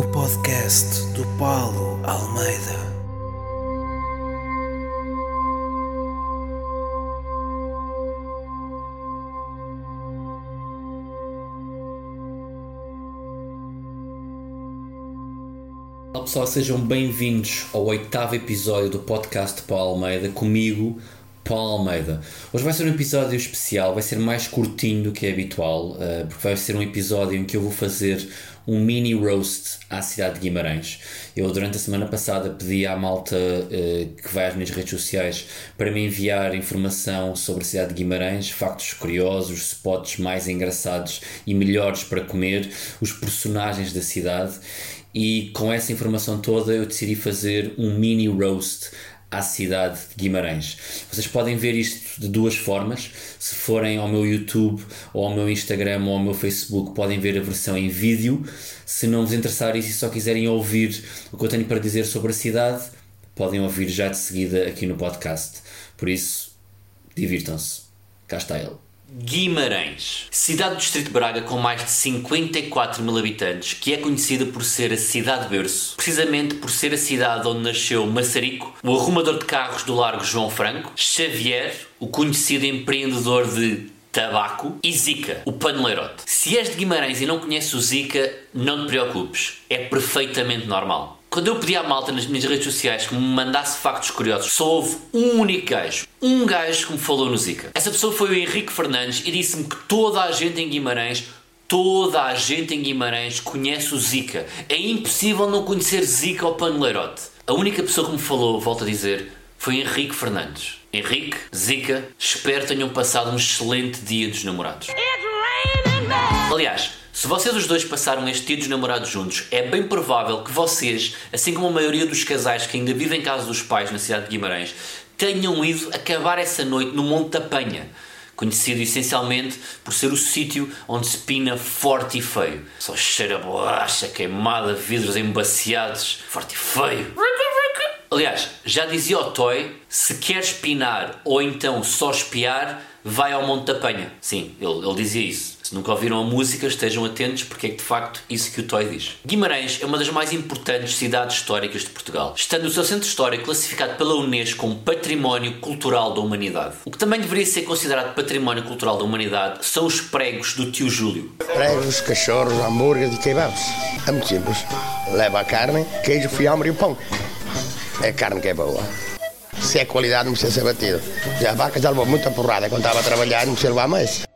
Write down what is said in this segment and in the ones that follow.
o podcast do Paulo Almeida. Olá pessoal, sejam bem-vindos ao oitavo episódio do podcast Paulo Almeida, comigo, Paulo Almeida. Hoje vai ser um episódio especial, vai ser mais curtinho do que é habitual, eh, porque vai ser um episódio em que eu vou fazer um mini roast à cidade de Guimarães. Eu, durante a semana passada, pedi à malta eh, que vai às minhas redes sociais para me enviar informação sobre a cidade de Guimarães, factos curiosos, spots mais engraçados e melhores para comer, os personagens da cidade. E com essa informação toda, eu decidi fazer um mini roast à cidade de Guimarães. Vocês podem ver isto de duas formas. Se forem ao meu YouTube, ou ao meu Instagram, ou ao meu Facebook, podem ver a versão em vídeo. Se não vos interessar e só quiserem ouvir o que eu tenho para dizer sobre a cidade, podem ouvir já de seguida aqui no podcast. Por isso, divirtam-se. Cá está ele. Guimarães, cidade do Distrito de Braga com mais de 54 mil habitantes, que é conhecida por ser a cidade berço, precisamente por ser a cidade onde nasceu Massarico, o arrumador de carros do Largo João Franco, Xavier, o conhecido empreendedor de tabaco e Zica, o paneleirote. Se és de Guimarães e não conheces o Zica, não te preocupes, é perfeitamente normal. Quando eu pedi à malta nas minhas redes sociais que me mandasse factos curiosos, só houve um único gajo, um gajo que me falou no Zika. Essa pessoa foi o Henrique Fernandes e disse-me que toda a gente em Guimarães Toda a gente em Guimarães conhece o Zika. É impossível não conhecer Zika ou Paneleirote. A única pessoa que me falou, volto a dizer, foi Henrique Fernandes. Henrique, Zika, espero tenham passado um excelente dia dos namorados. Aliás, se vocês os dois passaram este dia dos namorados juntos, é bem provável que vocês, assim como a maioria dos casais que ainda vivem em casa dos pais na cidade de Guimarães, tenham ido acabar essa noite no Monte da Penha, conhecido essencialmente por ser o sítio onde se pina forte e feio. Só cheira a bolacha queimada, vidros embaciados, forte e feio. Aliás, já dizia o Toy, se queres pinar ou então só espiar, vai ao Monte da Penha. Sim, ele, ele dizia isso. Se nunca ouviram a música, estejam atentos porque é de facto isso que o Toy diz. Guimarães é uma das mais importantes cidades históricas de Portugal, estando o seu centro histórico classificado pela Unesco como Património Cultural da Humanidade. O que também deveria ser considerado Património Cultural da Humanidade são os pregos do tio Júlio. Pregos, cachorros, hambúrguer e kebabs. É muito simples. Leva a carne, queijo, fiambre e o pão. É carne que é boa. Se é qualidade, não precisa ser batido. Já a vaca já levou muita porrada quando estava a trabalhar, não precisa levar mais.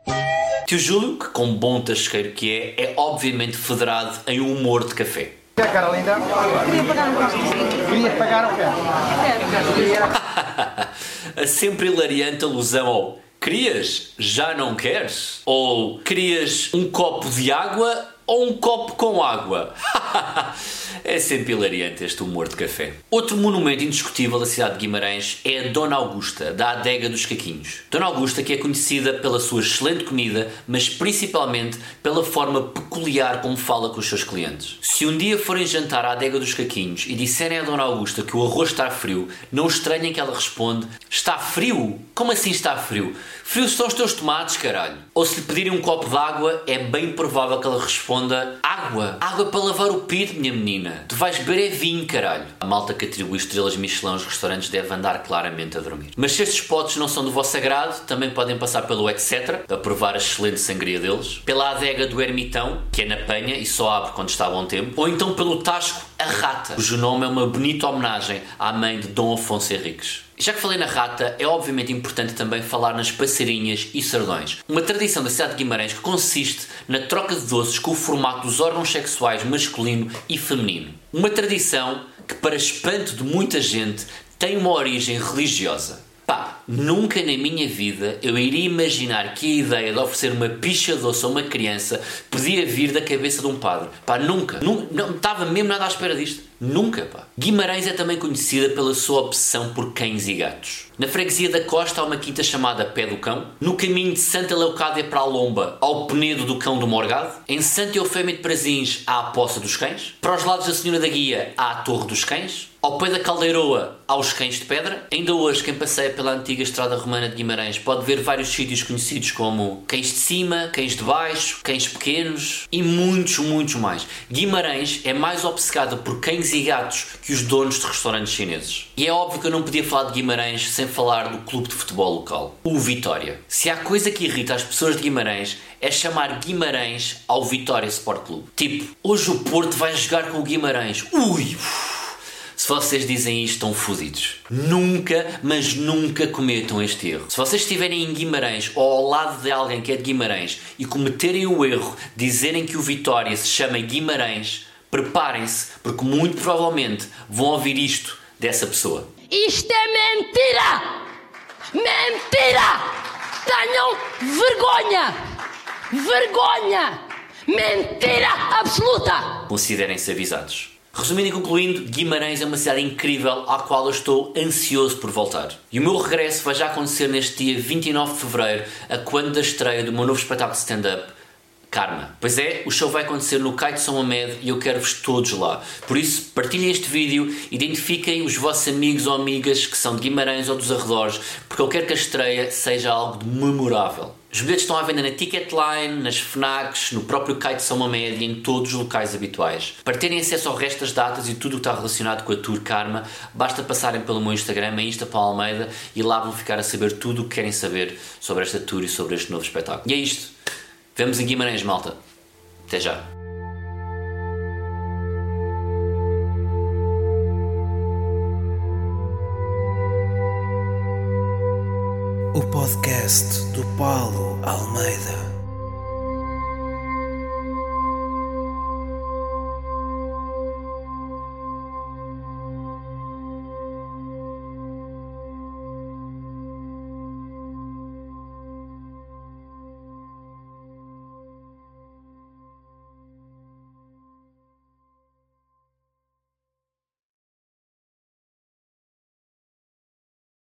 Tio Júlio, que com bom tasqueiro que é, é obviamente federado em um humor de café. E a cara linda? Queria pagar um cafezinho. Queria pagar o quê? a sempre hilariante alusão ao querias, já não queres? Ou querias um copo de água ou um copo com água? é sempre hilariante este humor de café. Outro monumento indiscutível da cidade de Guimarães é a Dona Augusta, da Adega dos Caquinhos. Dona Augusta que é conhecida pela sua excelente comida, mas principalmente pela forma peculiar como fala com os seus clientes. Se um dia forem jantar à Adega dos Caquinhos e disserem à Dona Augusta que o arroz está frio, não estranhem que ela responde: Está frio? Como assim está frio? Frio são os teus tomates, caralho. Ou se lhe pedirem um copo de água, é bem provável que ela responda: Água? Água para lavar o pito, minha menina. Tu vais beber é vinho, caralho. A malta que atribui estrelas Michelin aos restaurantes deve andar claramente a dormir. Mas se estes potes não são do vosso agrado, também podem passar pelo etc. a provar a excelente sangria deles, pela adega do Ermitão, que é na Penha e só abre quando está a bom tempo, ou então pelo Tasco a Rata, cujo nome é uma bonita homenagem à mãe de Dom Afonso Henriques. Já que falei na rata, é obviamente importante também falar nas passarinhas e sardões. Uma tradição da cidade de Guimarães que consiste na troca de doces com o formato dos órgãos sexuais masculino e feminino. Uma tradição que, para espanto de muita gente, tem uma origem religiosa. Pá, nunca na minha vida eu iria imaginar que a ideia de oferecer uma picha doce a uma criança podia vir da cabeça de um padre. Pá, nunca. Não, estava mesmo nada à espera disto. Nunca, pá. Guimarães é também conhecida pela sua opção por cães e gatos. Na freguesia da Costa há uma quinta chamada Pé do Cão. No caminho de Santa Leucádia para a Lomba há o Penedo do Cão do Morgado. Em Santa Eufémia de Prazins há a Poça dos Cães. Para os lados da Senhora da Guia há a Torre dos Cães. Ao pé da Caldeiroa, aos Cães de Pedra. Ainda hoje, quem passeia pela antiga estrada romana de Guimarães pode ver vários sítios conhecidos como Cães de Cima, Cães de Baixo, Cães Pequenos e muitos, muitos mais. Guimarães é mais obcecada por cães e gatos que os donos de restaurantes chineses. E é óbvio que eu não podia falar de Guimarães sem falar do clube de futebol local, o Vitória. Se há coisa que irrita as pessoas de Guimarães é chamar Guimarães ao Vitória Sport Clube. Tipo, hoje o Porto vai jogar com o Guimarães. Ui! Se vocês dizem isto, estão fodidos. Nunca, mas nunca cometam este erro. Se vocês estiverem em Guimarães ou ao lado de alguém que é de Guimarães e cometerem o erro de dizerem que o Vitória se chama Guimarães, preparem-se, porque muito provavelmente vão ouvir isto dessa pessoa. Isto é mentira! Mentira! Tenham vergonha! Vergonha! Mentira absoluta! Considerem-se avisados. Resumindo e concluindo, Guimarães é uma cidade incrível à qual eu estou ansioso por voltar. E o meu regresso vai já acontecer neste dia 29 de Fevereiro, a quando da estreia do meu novo espetáculo de stand-up, Karma. Pois é, o show vai acontecer no Kite São Amed e eu quero-vos todos lá. Por isso, partilhem este vídeo, identifiquem os vossos amigos ou amigas que são de Guimarães ou dos arredores, porque eu quero que a estreia seja algo de memorável. Os bilhetes estão à venda na Ticketline, nas FNACs, no próprio Kite São Mamed e em todos os locais habituais. Para terem acesso ao resto das datas e tudo o que está relacionado com a Tour Karma, basta passarem pelo meu Instagram, Insta para Almeida, e lá vão ficar a saber tudo o que querem saber sobre esta tour e sobre este novo espetáculo. E é isto. Vemos em Guimarães, malta. Até já. O podcast do Paulo Almeida.